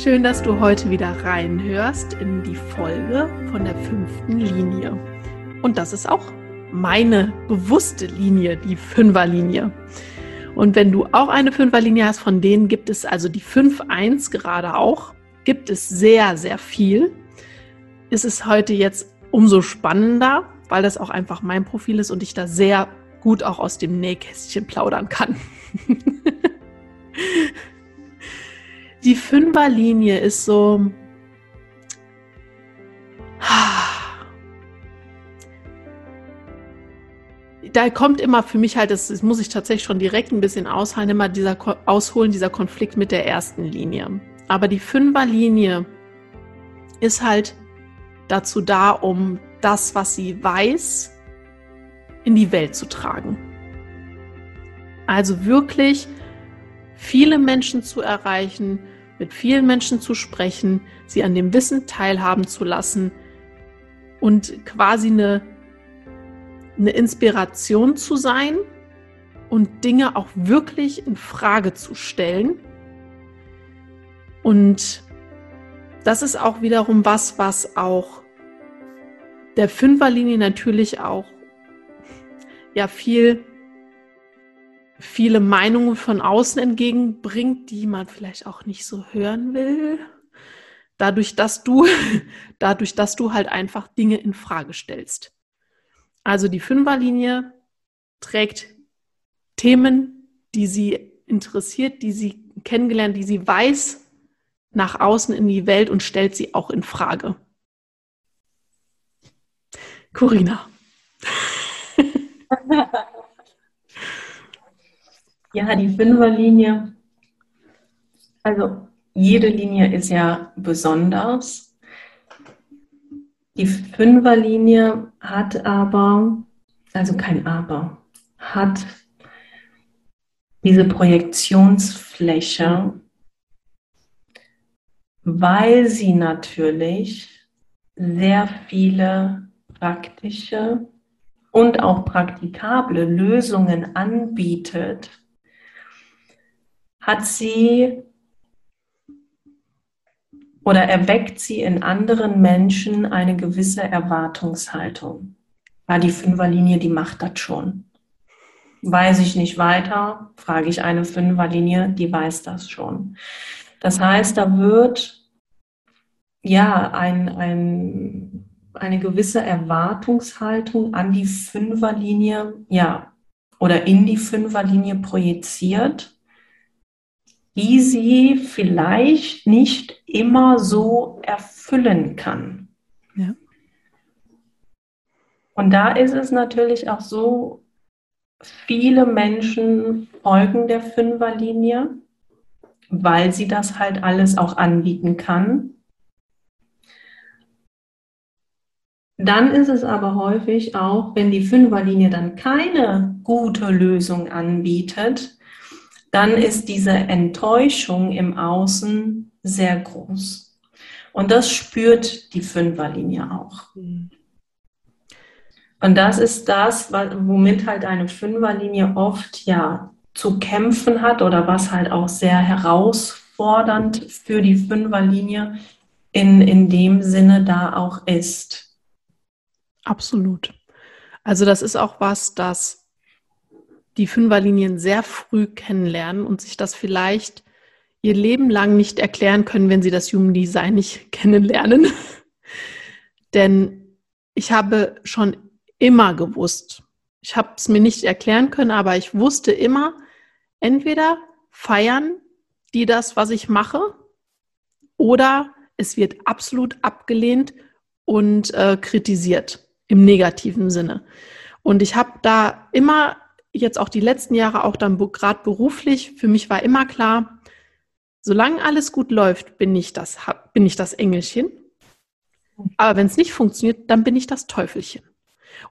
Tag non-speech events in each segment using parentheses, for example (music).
Schön, dass du heute wieder reinhörst in die Folge von der fünften Linie. Und das ist auch meine bewusste Linie, die Fünferlinie. Und wenn du auch eine Fünferlinie hast, von denen gibt es also die 5-1 gerade auch, gibt es sehr, sehr viel. Ist es heute jetzt umso spannender, weil das auch einfach mein Profil ist und ich da sehr gut auch aus dem Nähkästchen plaudern kann. (laughs) die Fünferlinie ist so. Da kommt immer für mich halt, das, das muss ich tatsächlich schon direkt ein bisschen ausholen, immer dieser ausholen, dieser Konflikt mit der ersten Linie. Aber die Fünferlinie ist halt dazu da, um das, was sie weiß, in die Welt zu tragen. Also wirklich viele Menschen zu erreichen, mit vielen Menschen zu sprechen, sie an dem Wissen teilhaben zu lassen und quasi eine, eine Inspiration zu sein und Dinge auch wirklich in Frage zu stellen. Und das ist auch wiederum was, was auch der Fünferlinie natürlich auch ja viel viele Meinungen von außen entgegenbringt, die man vielleicht auch nicht so hören will. Dadurch, dass du, (laughs) dadurch, dass du halt einfach Dinge in Frage stellst. Also die Fünferlinie trägt Themen, die sie interessiert, die sie kennengelernt, die sie weiß, nach außen in die Welt und stellt sie auch in Frage. Corinna. (laughs) Ja, die Fünferlinie. Also jede Linie ist ja besonders. Die Fünferlinie hat aber, also kein Aber, hat diese Projektionsfläche, weil sie natürlich sehr viele praktische und auch praktikable Lösungen anbietet hat sie oder erweckt sie in anderen Menschen eine gewisse Erwartungshaltung. Ja, die Fünferlinie, die macht das schon. Weiß ich nicht weiter, frage ich eine Fünferlinie, die weiß das schon. Das heißt, da wird ja ein, ein, eine gewisse Erwartungshaltung an die Fünferlinie, ja, oder in die Fünferlinie projiziert die sie vielleicht nicht immer so erfüllen kann. Ja. Und da ist es natürlich auch so, viele Menschen folgen der Fünferlinie, weil sie das halt alles auch anbieten kann. Dann ist es aber häufig auch, wenn die Fünferlinie dann keine gute Lösung anbietet, dann ist diese Enttäuschung im Außen sehr groß. Und das spürt die Fünferlinie auch. Mhm. Und das ist das, womit halt eine Fünferlinie oft ja zu kämpfen hat oder was halt auch sehr herausfordernd für die Fünferlinie in, in dem Sinne da auch ist. Absolut. Also das ist auch was, das die Fünferlinien sehr früh kennenlernen und sich das vielleicht ihr Leben lang nicht erklären können, wenn sie das Human Design nicht (laughs) kennenlernen. (laughs) Denn ich habe schon immer gewusst. Ich habe es mir nicht erklären können, aber ich wusste immer, entweder feiern die das, was ich mache, oder es wird absolut abgelehnt und äh, kritisiert im negativen Sinne. Und ich habe da immer, jetzt auch die letzten Jahre, auch dann gerade beruflich, für mich war immer klar, solange alles gut läuft, bin ich das, bin ich das Engelchen. Aber wenn es nicht funktioniert, dann bin ich das Teufelchen.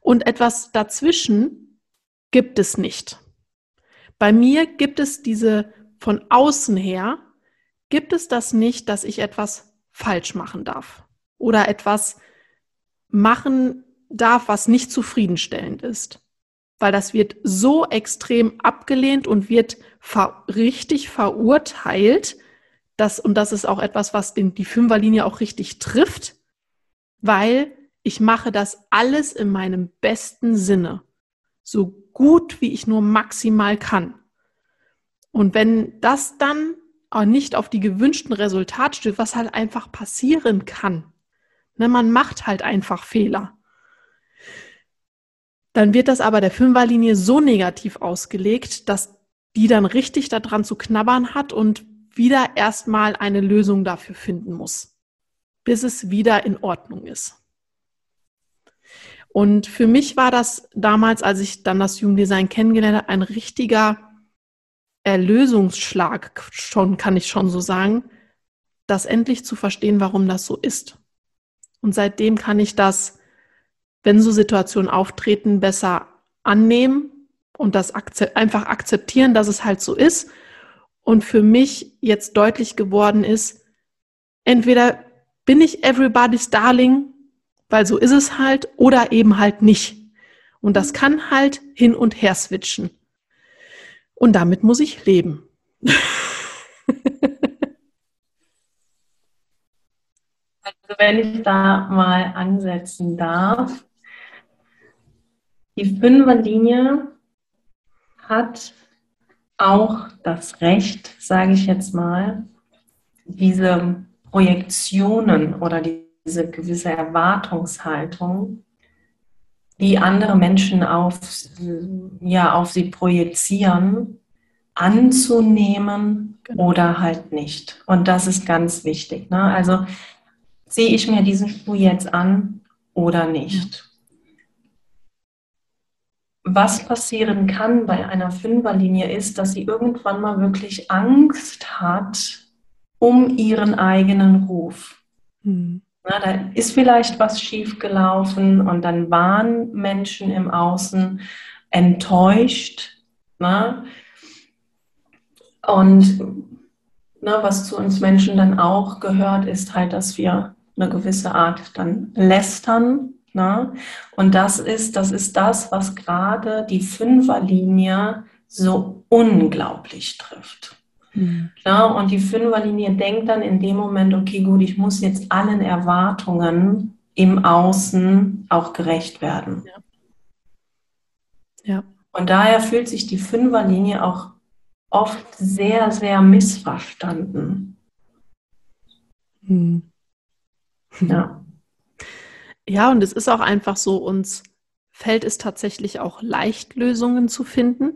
Und etwas dazwischen gibt es nicht. Bei mir gibt es diese von außen her, gibt es das nicht, dass ich etwas falsch machen darf oder etwas machen darf, was nicht zufriedenstellend ist. Weil das wird so extrem abgelehnt und wird ver richtig verurteilt, dass, und das ist auch etwas, was den, die Fünferlinie auch richtig trifft, weil ich mache das alles in meinem besten Sinne, so gut wie ich nur maximal kann. Und wenn das dann auch nicht auf die gewünschten Resultate stößt, was halt einfach passieren kann, ne, man macht halt einfach Fehler, dann wird das aber der Fünferlinie so negativ ausgelegt, dass die dann richtig daran zu knabbern hat und wieder erstmal eine Lösung dafür finden muss, bis es wieder in Ordnung ist. Und für mich war das damals, als ich dann das Jugenddesign kennengelernt habe, ein richtiger Erlösungsschlag, schon kann ich schon so sagen, das endlich zu verstehen, warum das so ist. Und seitdem kann ich das, wenn so Situationen auftreten, besser annehmen und das einfach akzeptieren, dass es halt so ist. Und für mich jetzt deutlich geworden ist, entweder bin ich everybody's darling weil so ist es halt oder eben halt nicht. Und das kann halt hin und her switchen. Und damit muss ich leben. (laughs) Also wenn ich da mal ansetzen darf, die Fünferlinie hat auch das Recht, sage ich jetzt mal, diese Projektionen oder die diese gewisse Erwartungshaltung, die andere Menschen auf, ja, auf sie projizieren, anzunehmen genau. oder halt nicht. Und das ist ganz wichtig. Ne? Also ziehe ich mir diesen Schuh jetzt an oder nicht. Was passieren kann bei einer Fünferlinie ist, dass sie irgendwann mal wirklich Angst hat um ihren eigenen Ruf. Mhm. Na, da ist vielleicht was schiefgelaufen und dann waren Menschen im Außen enttäuscht. Na? Und na, was zu uns Menschen dann auch gehört, ist halt, dass wir eine gewisse Art dann lästern. Na? Und das ist, das ist das, was gerade die Fünferlinie so unglaublich trifft. Mhm. Ja, und die Fünferlinie denkt dann in dem Moment, okay, gut, ich muss jetzt allen Erwartungen im Außen auch gerecht werden. Ja. ja. Und daher fühlt sich die Fünferlinie auch oft sehr, sehr missverstanden. Mhm. Ja. Ja, und es ist auch einfach so, uns fällt es tatsächlich auch leicht, Lösungen zu finden,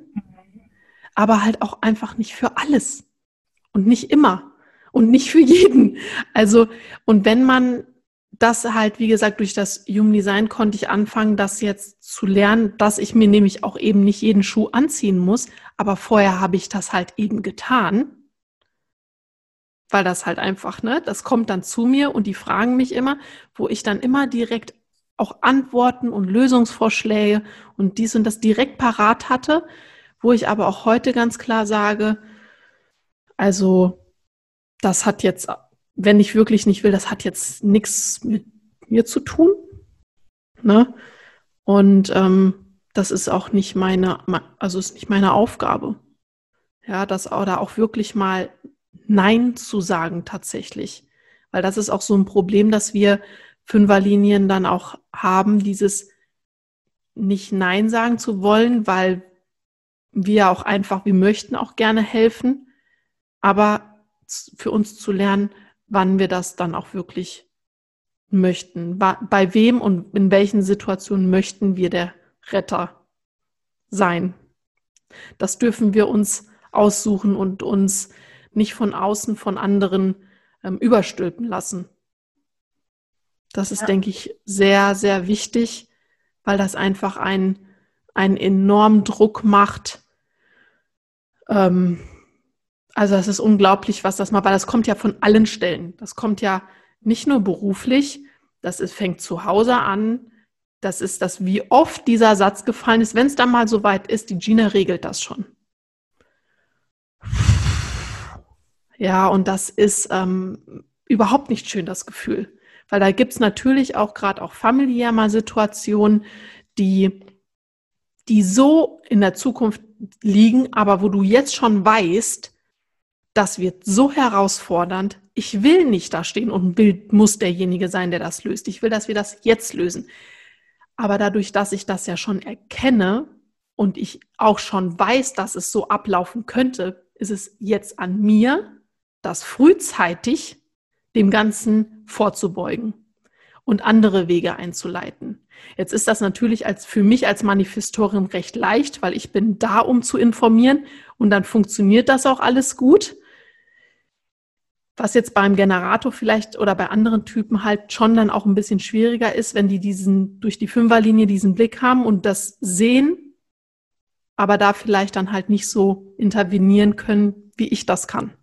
aber halt auch einfach nicht für alles und nicht immer und nicht für jeden. Also, und wenn man das halt, wie gesagt, durch das Human Design konnte ich anfangen, das jetzt zu lernen, dass ich mir nämlich auch eben nicht jeden Schuh anziehen muss. Aber vorher habe ich das halt eben getan. Weil das halt einfach, ne, das kommt dann zu mir und die fragen mich immer, wo ich dann immer direkt auch Antworten und Lösungsvorschläge und dies und das direkt parat hatte, wo ich aber auch heute ganz klar sage, also das hat jetzt wenn ich wirklich nicht will, das hat jetzt nichts mit mir zu tun. Ne? Und ähm, das ist auch nicht meine, also ist nicht meine Aufgabe. Ja, das oder auch wirklich mal Nein zu sagen tatsächlich. Weil das ist auch so ein Problem, dass wir Fünferlinien dann auch haben, dieses nicht Nein sagen zu wollen, weil wir auch einfach, wir möchten auch gerne helfen, aber für uns zu lernen, wann wir das dann auch wirklich möchten. Bei wem und in welchen Situationen möchten wir der Retter sein? Das dürfen wir uns aussuchen und uns nicht von außen von anderen ähm, überstülpen lassen. Das ist, ja. denke ich, sehr, sehr wichtig, weil das einfach einen, einen enormen Druck macht, ähm, also es ist unglaublich, was das mal, weil das kommt ja von allen Stellen. Das kommt ja nicht nur beruflich, das ist, fängt zu Hause an. Das ist das, wie oft dieser Satz gefallen ist. Wenn es dann mal so weit ist, die Gina regelt das schon. Ja, und das ist ähm, überhaupt nicht schön, das Gefühl. Weil da gibt es natürlich auch gerade auch familiär mal Situationen, die, die so in der Zukunft liegen, aber wo du jetzt schon weißt, das wird so herausfordernd. Ich will nicht da stehen und will, muss derjenige sein, der das löst. Ich will, dass wir das jetzt lösen. Aber dadurch, dass ich das ja schon erkenne und ich auch schon weiß, dass es so ablaufen könnte, ist es jetzt an mir, das frühzeitig dem Ganzen vorzubeugen und andere Wege einzuleiten. Jetzt ist das natürlich als, für mich als Manifestorin recht leicht, weil ich bin da, um zu informieren und dann funktioniert das auch alles gut. Was jetzt beim Generator vielleicht oder bei anderen Typen halt schon dann auch ein bisschen schwieriger ist, wenn die diesen durch die Fünferlinie diesen Blick haben und das sehen, aber da vielleicht dann halt nicht so intervenieren können, wie ich das kann.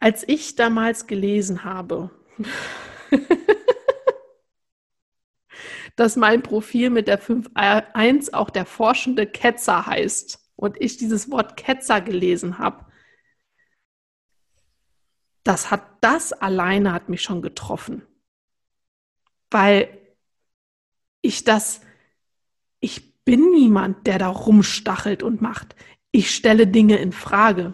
Als ich damals gelesen habe, dass mein Profil mit der 5.1 auch der forschende Ketzer heißt, und ich dieses Wort Ketzer gelesen habe, das hat, das alleine hat mich schon getroffen. Weil ich das, ich bin niemand, der da rumstachelt und macht. Ich stelle Dinge in Frage.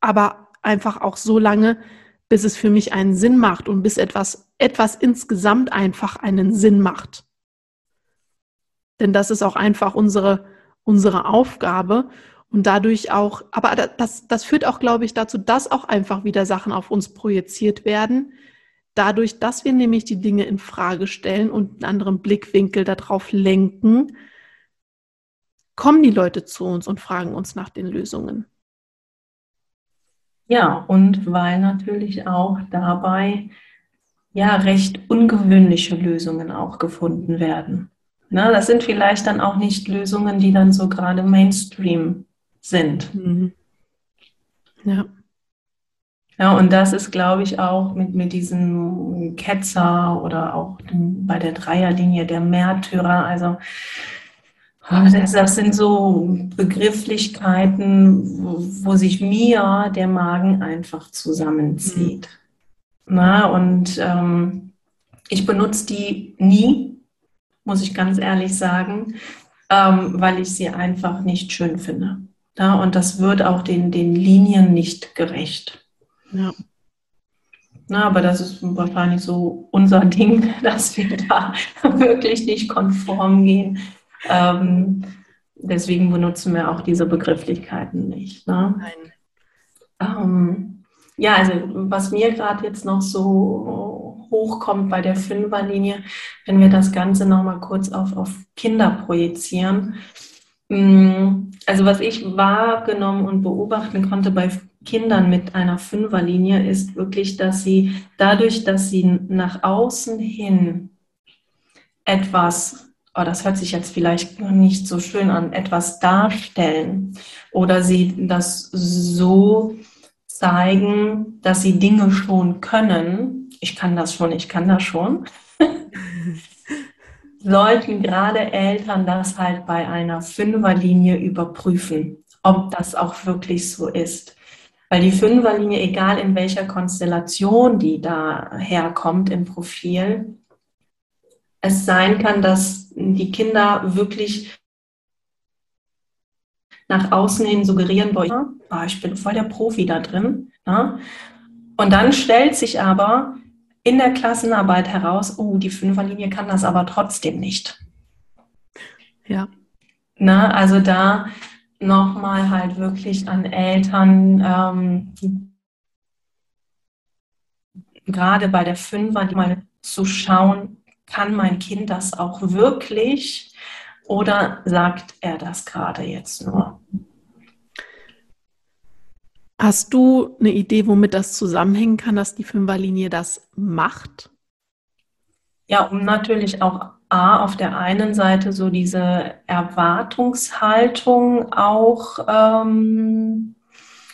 Aber einfach auch so lange, bis es für mich einen Sinn macht und bis etwas, etwas insgesamt einfach einen Sinn macht. Denn das ist auch einfach unsere, unsere Aufgabe und dadurch auch, aber das, das führt auch, glaube ich, dazu, dass auch einfach wieder Sachen auf uns projiziert werden. Dadurch, dass wir nämlich die Dinge in Frage stellen und einen anderen Blickwinkel darauf lenken, kommen die Leute zu uns und fragen uns nach den Lösungen. Ja, und weil natürlich auch dabei ja recht ungewöhnliche Lösungen auch gefunden werden. Ne, das sind vielleicht dann auch nicht Lösungen, die dann so gerade Mainstream sind. Mhm. Ja. Ja, und das ist, glaube ich, auch mit, mit diesem Ketzer oder auch bei der Dreierlinie der Märtyrer. Also, das, sind so Begrifflichkeiten, wo, wo, sich mir der Magen einfach zusammenzieht. Mhm. Na, und ähm, ich benutze die nie, muss ich ganz ehrlich sagen, ähm, weil ich sie einfach nicht schön finde. Ja, und das wird auch den, den Linien nicht gerecht. Ja. Na, aber das ist wahrscheinlich so unser (laughs) Ding, dass wir da wirklich nicht konform gehen. Ähm, deswegen benutzen wir auch diese Begrifflichkeiten nicht. Ne? Nein. Ähm, ja, also was mir gerade jetzt noch so hochkommt bei der Fünferlinie, wenn wir das Ganze nochmal kurz auf, auf Kinder projizieren. Mm, also was ich wahrgenommen und beobachten konnte bei Kindern mit einer Fünferlinie ist wirklich, dass sie dadurch, dass sie nach außen hin etwas, oh, das hört sich jetzt vielleicht nicht so schön an, etwas darstellen oder sie das so zeigen, dass sie Dinge schon können. Ich kann das schon, ich kann das schon. (laughs) sollten gerade Eltern das halt bei einer Fünferlinie überprüfen, ob das auch wirklich so ist. Weil die Fünferlinie, egal in welcher Konstellation die da herkommt im Profil, es sein kann, dass die Kinder wirklich nach außen hin suggerieren wollen, oh, ich bin voll der Profi da drin. Ja? Und dann stellt sich aber in der Klassenarbeit heraus, oh, die Fünferlinie kann das aber trotzdem nicht. Ja. Na, also da nochmal halt wirklich an Eltern, ähm, gerade bei der Fünfer, mal zu schauen, kann mein Kind das auch wirklich oder sagt er das gerade jetzt nur? Hast du eine Idee, womit das zusammenhängen kann, dass die Fünferlinie das macht? Ja, um natürlich auch A, auf der einen Seite so diese Erwartungshaltung auch ähm,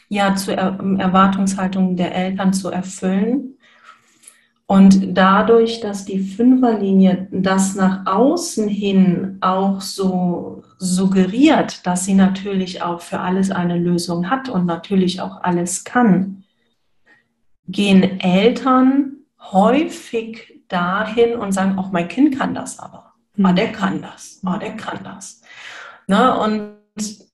ja zur er Erwartungshaltung der Eltern zu erfüllen. Und dadurch, dass die Fünferlinie das nach außen hin auch so suggeriert, dass sie natürlich auch für alles eine Lösung hat und natürlich auch alles kann, gehen Eltern häufig dahin und sagen, auch mein Kind kann das aber. Ah, der kann das. Ah, der kann das. Ne? Und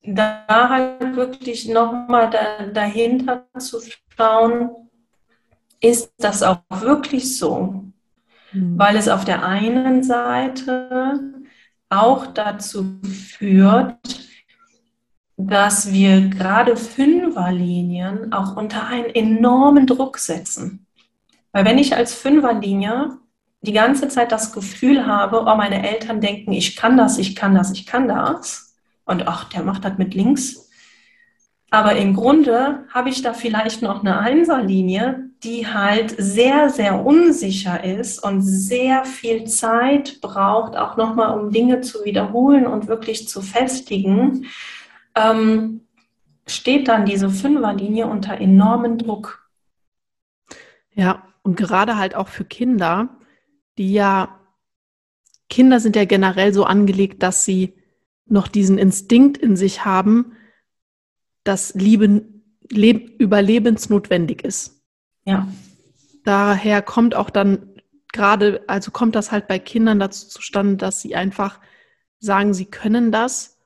da halt wirklich nochmal da, dahinter zu schauen, ist das auch wirklich so? Mhm. Weil es auf der einen Seite auch dazu führt, dass wir gerade Fünferlinien auch unter einen enormen Druck setzen. Weil wenn ich als Fünferlinie die ganze Zeit das Gefühl habe, oh, meine Eltern denken, ich kann das, ich kann das, ich kann das. Und ach, der macht das mit links. Aber im Grunde habe ich da vielleicht noch eine Einserlinie, die halt sehr, sehr unsicher ist und sehr viel Zeit braucht, auch nochmal, um Dinge zu wiederholen und wirklich zu festigen, ähm, steht dann diese Fünferlinie unter enormen Druck. Ja, und gerade halt auch für Kinder, die ja, Kinder sind ja generell so angelegt, dass sie noch diesen Instinkt in sich haben, dass Liebe leb, überlebensnotwendig ist. Ja. Daher kommt auch dann gerade, also kommt das halt bei Kindern dazu zustande, dass sie einfach sagen, sie können das,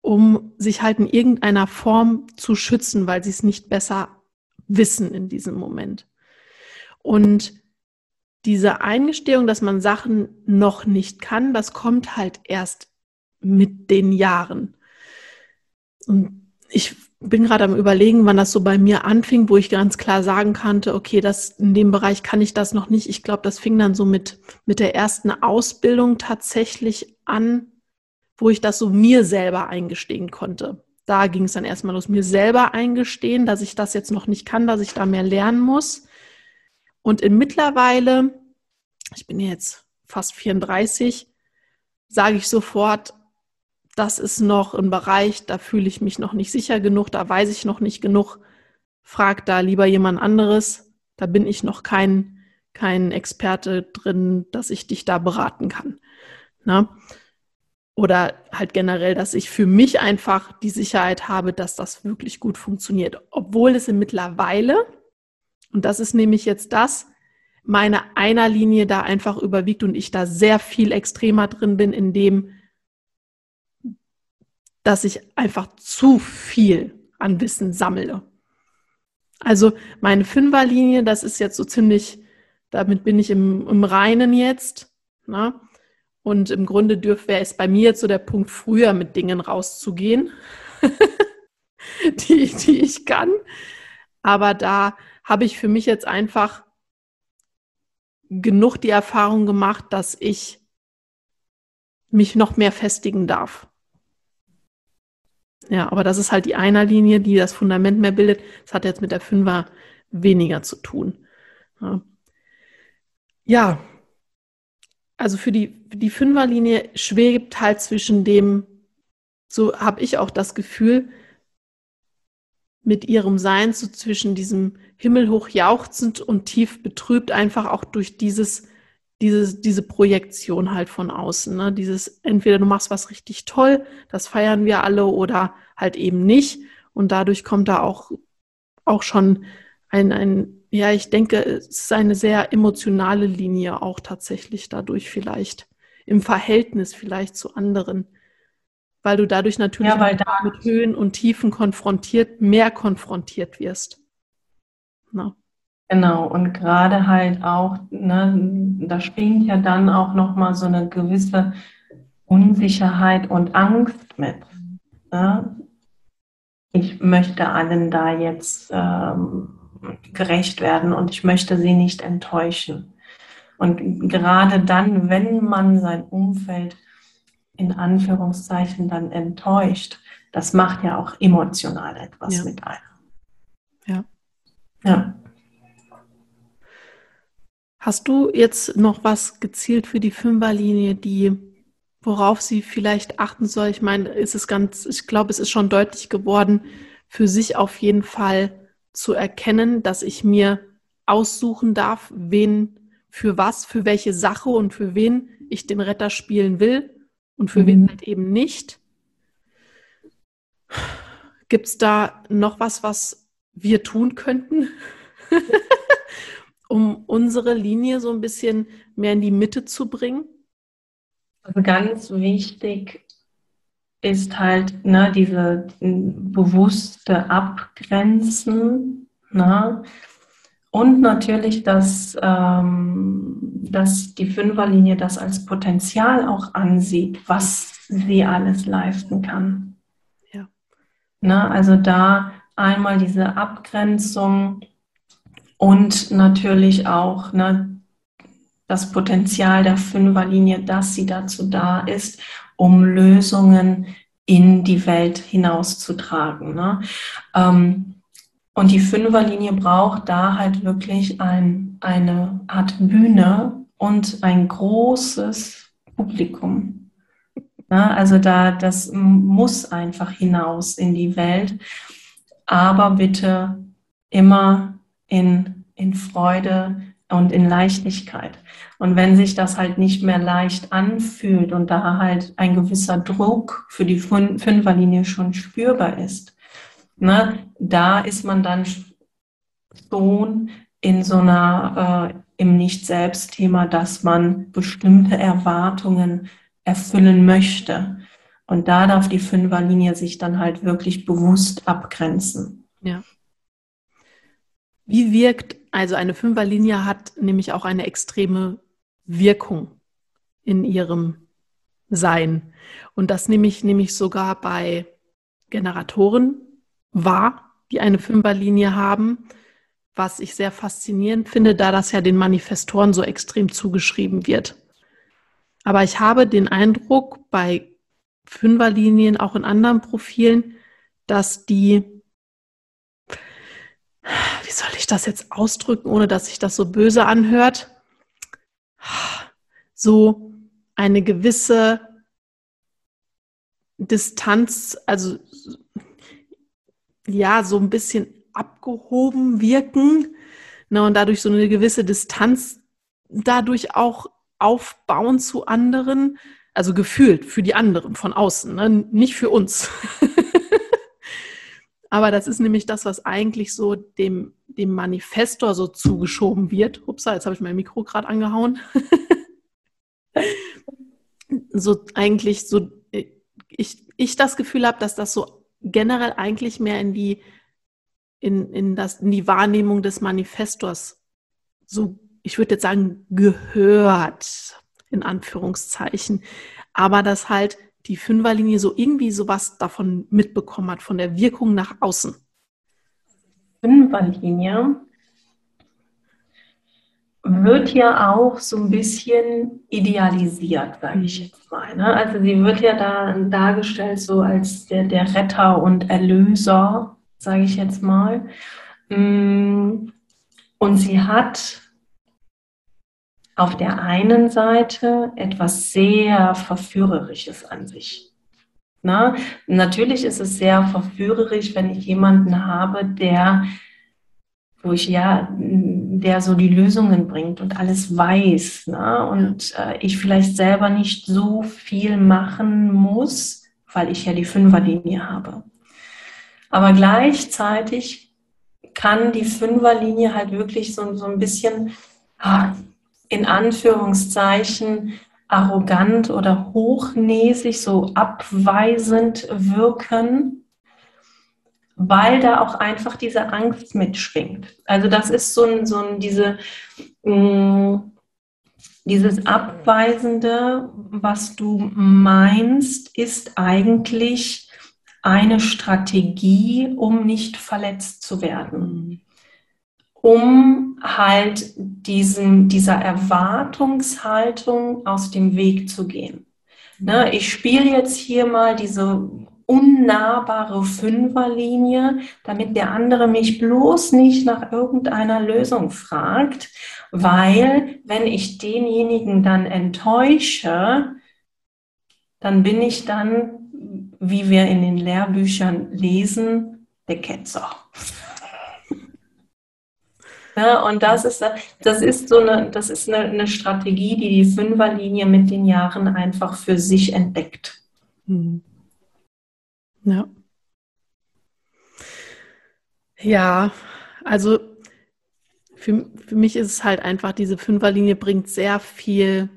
um sich halt in irgendeiner Form zu schützen, weil sie es nicht besser wissen in diesem Moment. Und diese Eingestehung, dass man Sachen noch nicht kann, das kommt halt erst mit den Jahren. Und ich bin gerade am überlegen, wann das so bei mir anfing, wo ich ganz klar sagen konnte, okay, das in dem Bereich kann ich das noch nicht. Ich glaube, das fing dann so mit mit der ersten Ausbildung tatsächlich an, wo ich das so mir selber eingestehen konnte. Da ging es dann erstmal los, mir selber eingestehen, dass ich das jetzt noch nicht kann, dass ich da mehr lernen muss. Und in mittlerweile, ich bin jetzt fast 34, sage ich sofort, das ist noch ein Bereich, da fühle ich mich noch nicht sicher genug, da weiß ich noch nicht genug. Frag da lieber jemand anderes. Da bin ich noch kein, kein Experte drin, dass ich dich da beraten kann. Na? Oder halt generell, dass ich für mich einfach die Sicherheit habe, dass das wirklich gut funktioniert. Obwohl es in mittlerweile und das ist nämlich jetzt das, meine Einerlinie da einfach überwiegt und ich da sehr viel extremer drin bin, in dem, dass ich einfach zu viel an Wissen sammle. Also meine Fünferlinie, das ist jetzt so ziemlich, damit bin ich im, im Reinen jetzt. Na? Ne? Und im Grunde dürfte wäre es bei mir jetzt so der Punkt, früher mit Dingen rauszugehen, (laughs) die, die ich kann. Aber da habe ich für mich jetzt einfach genug die Erfahrung gemacht, dass ich mich noch mehr festigen darf. Ja, aber das ist halt die Einerlinie, die das Fundament mehr bildet. Das hat jetzt mit der Fünfer weniger zu tun. Ja, ja. also für die, die Fünferlinie schwebt halt zwischen dem, so habe ich auch das Gefühl, mit ihrem Sein so zwischen diesem himmelhoch jauchzend und tief betrübt, einfach auch durch dieses, diese, diese Projektion halt von außen. Ne? Dieses, entweder du machst was richtig toll, das feiern wir alle, oder halt eben nicht. Und dadurch kommt da auch, auch schon ein, ein, ja, ich denke, es ist eine sehr emotionale Linie auch tatsächlich dadurch vielleicht. Im Verhältnis vielleicht zu anderen weil du dadurch natürlich ja, da mit Höhen und Tiefen konfrontiert, mehr konfrontiert wirst. Na. Genau, und gerade halt auch, ne, da springt ja dann auch nochmal so eine gewisse Unsicherheit und Angst mit. Ne? Ich möchte allen da jetzt ähm, gerecht werden und ich möchte sie nicht enttäuschen. Und gerade dann, wenn man sein Umfeld in Anführungszeichen dann enttäuscht, das macht ja auch emotional etwas ja. mit einem. Ja. Ja. Hast du jetzt noch was gezielt für die Fünferlinie, die, worauf sie vielleicht achten soll? Ich meine, ist es ganz, ich glaube, es ist schon deutlich geworden, für sich auf jeden Fall zu erkennen, dass ich mir aussuchen darf, wen, für was, für welche Sache und für wen ich den Retter spielen will und für mhm. wen halt eben nicht. Gibt es da noch was, was wir tun könnten, (laughs) um unsere Linie so ein bisschen mehr in die Mitte zu bringen? Also ganz wichtig ist halt ne, diese bewusste Abgrenzen. Ne? Und natürlich, dass, ähm, dass die Fünferlinie das als Potenzial auch ansieht, was sie alles leisten kann. Ja. Ne, also da einmal diese Abgrenzung und natürlich auch ne, das Potenzial der Fünferlinie, dass sie dazu da ist, um Lösungen in die Welt hinauszutragen. Ne? Ähm, und die Fünferlinie braucht da halt wirklich ein, eine Art Bühne und ein großes Publikum. Ja, also da, das muss einfach hinaus in die Welt, aber bitte immer in, in Freude und in Leichtigkeit. Und wenn sich das halt nicht mehr leicht anfühlt und da halt ein gewisser Druck für die Fünferlinie schon spürbar ist, Ne? Da ist man dann schon in so einer, äh, im Nicht-Selbst-Thema, dass man bestimmte Erwartungen erfüllen möchte. Und da darf die Fünferlinie sich dann halt wirklich bewusst abgrenzen. Ja. Wie wirkt, also eine Fünferlinie hat nämlich auch eine extreme Wirkung in ihrem Sein. Und das nehme ich nämlich sogar bei Generatoren wahr, die eine Fünferlinie haben, was ich sehr faszinierend finde, da das ja den Manifestoren so extrem zugeschrieben wird. Aber ich habe den Eindruck bei Fünferlinien, auch in anderen Profilen, dass die, soll ich das jetzt ausdrücken, ohne dass sich das so böse anhört, so eine gewisse Distanz, also ja, so ein bisschen abgehoben wirken ne, und dadurch so eine gewisse Distanz dadurch auch aufbauen zu anderen, also gefühlt für die anderen von außen, ne, nicht für uns. (laughs) Aber das ist nämlich das, was eigentlich so dem, dem Manifestor so zugeschoben wird. Upsa, jetzt habe ich mein Mikro gerade angehauen. (laughs) so eigentlich so, ich, ich das Gefühl habe, dass das so generell eigentlich mehr in die, in, in, das, in die Wahrnehmung des Manifestors so, ich würde jetzt sagen, gehört, in Anführungszeichen. Aber dass halt die Fünferlinie so irgendwie sowas davon mitbekommen hat, von der Wirkung nach außen. Fünferlinie wird ja auch so ein bisschen idealisiert, sage ich jetzt mal. Ne? Also sie wird ja da dargestellt so als der, der Retter und Erlöser, sage ich jetzt mal. Mm, und sie hat auf der einen Seite etwas sehr Verführerisches an sich. Na, natürlich ist es sehr verführerisch, wenn ich jemanden habe, der, wo ich ja, der so die Lösungen bringt und alles weiß. Ne? Und äh, ich vielleicht selber nicht so viel machen muss, weil ich ja die Fünferlinie habe. Aber gleichzeitig kann die Fünferlinie halt wirklich so, so ein bisschen ah, in Anführungszeichen arrogant oder hochnäsig, so abweisend wirken, weil da auch einfach diese Angst mitschwingt. Also das ist so ein, so ein diese, mm, dieses Abweisende, was du meinst, ist eigentlich eine Strategie, um nicht verletzt zu werden um halt diesen, dieser Erwartungshaltung aus dem Weg zu gehen. Ne, ich spiele jetzt hier mal diese unnahbare Fünferlinie, damit der andere mich bloß nicht nach irgendeiner Lösung fragt, weil wenn ich denjenigen dann enttäusche, dann bin ich dann, wie wir in den Lehrbüchern lesen, der Ketzer. Ne? Und das ist, das ist so eine, das ist eine, eine Strategie, die die Fünferlinie mit den Jahren einfach für sich entdeckt. Mhm. Ja. Ja, also für, für mich ist es halt einfach, diese Fünferlinie bringt sehr viel.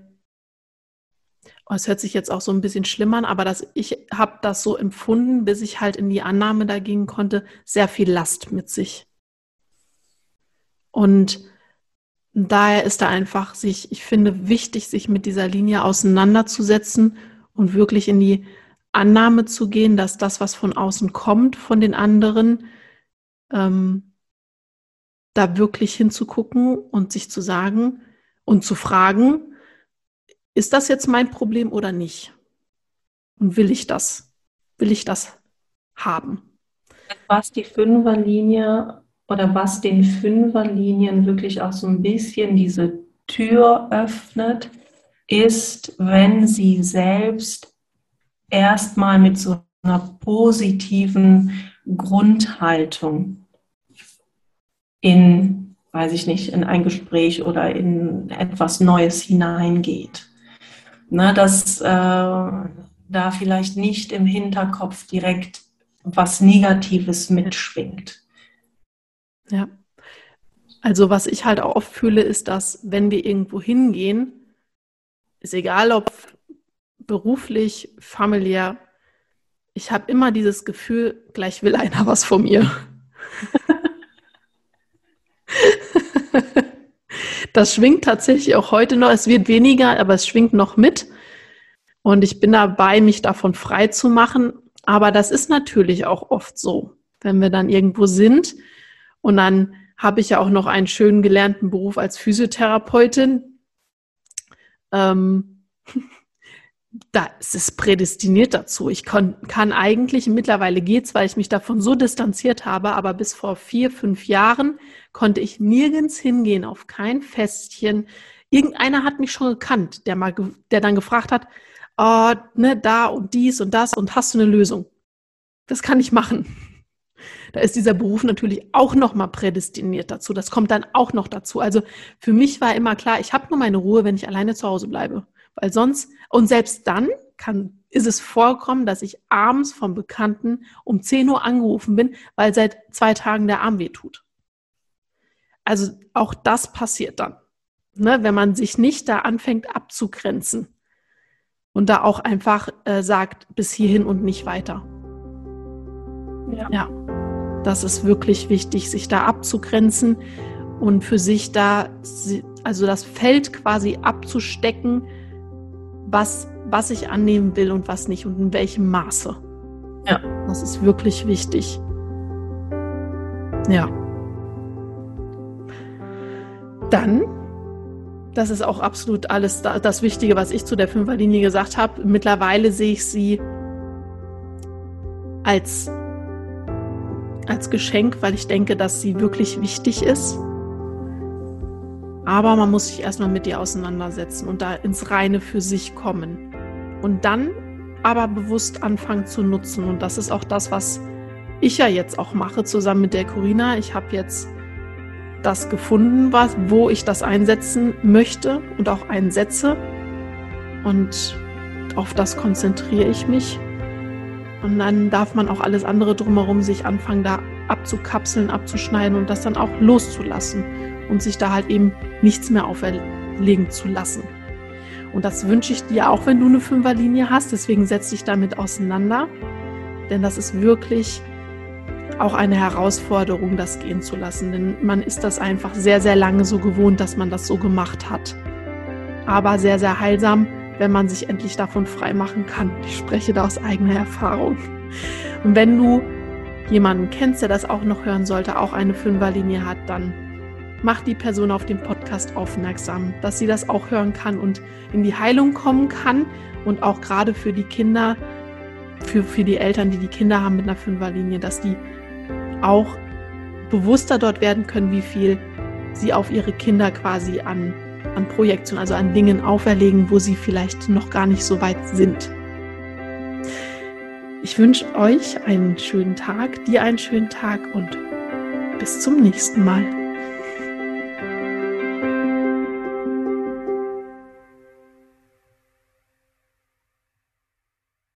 Oh, es hört sich jetzt auch so ein bisschen schlimm an, aber das, ich habe das so empfunden, bis ich halt in die Annahme da gehen konnte, sehr viel Last mit sich. Und daher ist da einfach sich, ich finde, wichtig, sich mit dieser Linie auseinanderzusetzen und wirklich in die Annahme zu gehen, dass das, was von außen kommt, von den anderen, ähm, da wirklich hinzugucken und sich zu sagen und zu fragen, ist das jetzt mein Problem oder nicht? Und will ich das? Will ich das haben? Was die Fünferlinie oder was den Fünferlinien wirklich auch so ein bisschen diese Tür öffnet, ist, wenn sie selbst erstmal mit so einer positiven Grundhaltung in, weiß ich nicht, in ein Gespräch oder in etwas Neues hineingeht. Ne, dass äh, da vielleicht nicht im Hinterkopf direkt was Negatives mitschwingt. Ja. Also was ich halt auch oft fühle, ist, dass wenn wir irgendwo hingehen, ist egal ob beruflich, familiär, ich habe immer dieses Gefühl, gleich will (laughs) einer was von mir. (laughs) das schwingt tatsächlich auch heute noch. Es wird weniger, aber es schwingt noch mit. Und ich bin dabei, mich davon frei zu machen. Aber das ist natürlich auch oft so, wenn wir dann irgendwo sind und dann habe ich ja auch noch einen schönen gelernten Beruf als Physiotherapeutin. Ähm, (laughs) da ist es prädestiniert dazu. Ich kann, kann eigentlich, mittlerweile geht's, weil ich mich davon so distanziert habe, aber bis vor vier, fünf Jahren konnte ich nirgends hingehen, auf kein Festchen. Irgendeiner hat mich schon gekannt, der mal, der dann gefragt hat, oh, ne, da und dies und das und hast du eine Lösung? Das kann ich machen. Da ist dieser Beruf natürlich auch noch mal prädestiniert dazu. Das kommt dann auch noch dazu. Also für mich war immer klar, ich habe nur meine Ruhe, wenn ich alleine zu Hause bleibe, weil sonst und selbst dann kann ist es vorkommen, dass ich abends vom Bekannten um 10 Uhr angerufen bin, weil seit zwei Tagen der Arm weh tut. Also auch das passiert dann, ne, wenn man sich nicht da anfängt abzugrenzen und da auch einfach äh, sagt, bis hierhin und nicht weiter. Ja. ja das ist wirklich wichtig, sich da abzugrenzen und für sich da, also das Feld quasi abzustecken, was, was ich annehmen will und was nicht und in welchem Maße. Ja. Das ist wirklich wichtig. Ja. Dann das ist auch absolut alles das Wichtige, was ich zu der Fünferlinie gesagt habe. Mittlerweile sehe ich sie als, als Geschenk, weil ich denke, dass sie wirklich wichtig ist. Aber man muss sich erstmal mit ihr auseinandersetzen und da ins Reine für sich kommen. Und dann aber bewusst anfangen zu nutzen. Und das ist auch das, was ich ja jetzt auch mache, zusammen mit der Corina. Ich habe jetzt das gefunden, was, wo ich das einsetzen möchte und auch einsetze. Und auf das konzentriere ich mich. Und dann darf man auch alles andere drumherum sich anfangen, da abzukapseln, abzuschneiden und das dann auch loszulassen und sich da halt eben nichts mehr auferlegen zu lassen. Und das wünsche ich dir auch, wenn du eine Fünferlinie hast. Deswegen setz dich damit auseinander. Denn das ist wirklich auch eine Herausforderung, das gehen zu lassen. Denn man ist das einfach sehr, sehr lange so gewohnt, dass man das so gemacht hat. Aber sehr, sehr heilsam, wenn man sich endlich davon frei machen kann. Ich spreche da aus eigener Erfahrung. Und wenn du jemanden kennst, der das auch noch hören sollte, auch eine Fünferlinie hat, dann mach die Person auf den Podcast aufmerksam, dass sie das auch hören kann und in die Heilung kommen kann und auch gerade für die Kinder, für, für die Eltern, die die Kinder haben mit einer Fünferlinie, dass die auch bewusster dort werden können, wie viel sie auf ihre Kinder quasi an, an Projektionen, also an Dingen auferlegen, wo sie vielleicht noch gar nicht so weit sind. Ich wünsche euch einen schönen Tag, dir einen schönen Tag und bis zum nächsten Mal.